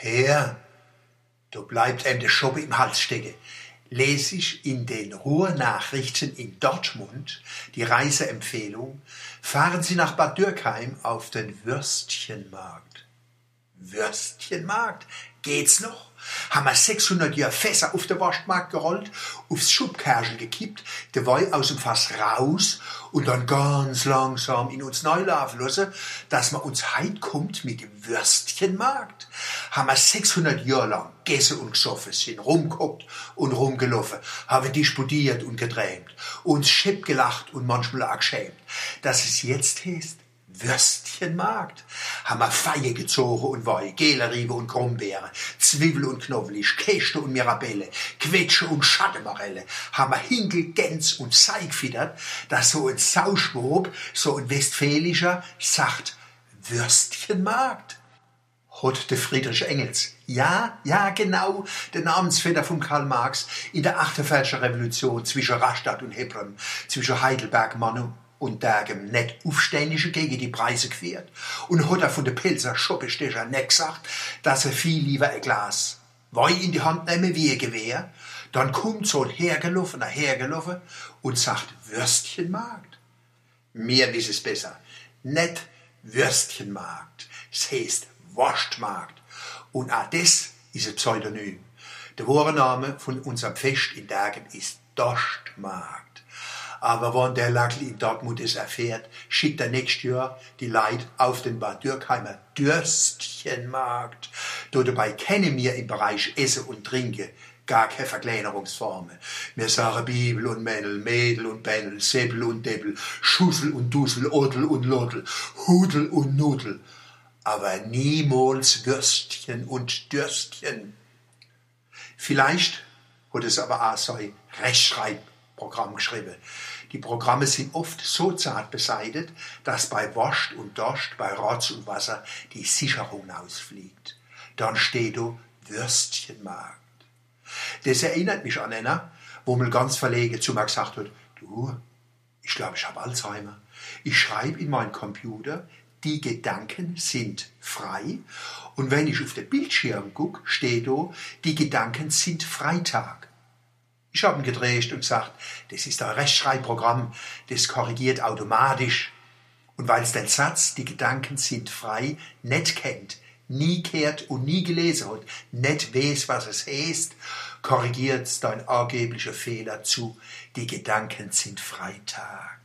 Herr, da bleibt einem der Schoppe im Hals stecken. Lese ich in den Ruhrnachrichten in Dortmund die Reiseempfehlung, fahren Sie nach Bad Dürkheim auf den Würstchenmarkt. Würstchenmarkt? Geht's noch? Haben wir 600 Jahre Fässer auf den Waschmarkt gerollt, aufs Schubkergel gekippt, der Wein aus dem Fass raus und dann ganz langsam in uns neu laufen lassen, dass man uns heit kommt mit dem Würstchenmarkt. Haben wir 600 Jahre lang gegessen und gesoffen, sind rumgeguckt und rumgelaufen, haben disputiert und geträumt, uns schepp gelacht und manchmal auch geschämt, dass es jetzt heißt, Würstchenmarkt. Wir Feier gezogen und Wei, Geleriebe und Krummbeere, Zwiebel und Knoblauch, Käste und Mirabelle, Quetsche und Schattenmarelle. Haben wir Hinkel, Gänz und Sei gefiedert, dass so ein Sauschwob, so ein Westfälischer, sagt Würstchenmarkt. Hat der Friedrich Engels. Ja, ja, genau, der Namensvetter von Karl Marx in der Achterfeldscher Revolution zwischen Rastatt und Hebron, zwischen Heidelberg, Manu und dagem net Aufständische gegen die Preise geführt und hat er von der Pilzer Schuppestecher net gesagt, dass er viel lieber ein Glas Wein in die Hand nehmen wie ein Gewehr. Dann kommt so ein hergelaufen, ein hergelaufen und sagt Würstchenmarkt. Mir wiss es besser. Net Würstchenmarkt. Es heißt Wurstmarkt. Und auch das ist ein Pseudonym. Der wahre von unserem Fest in Dagen ist Dostmarkt. Aber wenn der Lackel in Dortmund es erfährt, schickt er nächstes Jahr die Leute auf den Bad Dürkheimer Dürstchenmarkt. Dort dabei kennen wir im Bereich Essen und Trinken gar keine Verkleinerungsformen. Wir sagen Bibel und Männel, Mädel und Bännel, Säbel und Debbel, Schussel und Dussel, Odel und Lodel, Hudel und Nudel. Aber niemals Würstchen und Dürstchen. Vielleicht hat es aber auch so ein Rechtschreibprogramm geschrieben. Die Programme sind oft so zart beseitigt, dass bei Wascht und Dost, bei Rotz und Wasser die Sicherung ausfliegt. Dann steht du Würstchenmarkt. Das erinnert mich an einer, wo mal ganz verlegen zu mir gesagt hat, du, ich glaube, ich habe Alzheimer. Ich schreibe in meinen Computer, die Gedanken sind frei. Und wenn ich auf den Bildschirm gucke, steht da, die Gedanken sind Freitag. Ich gedreht und gesagt, das ist ein Rechtschreibprogramm, das korrigiert automatisch. Und weil es den Satz, die Gedanken sind frei, nicht kennt, nie kehrt und nie gelesen hat, nicht weiß, was es heißt, korrigiert es dein angeblicher Fehler zu, die Gedanken sind Freitag.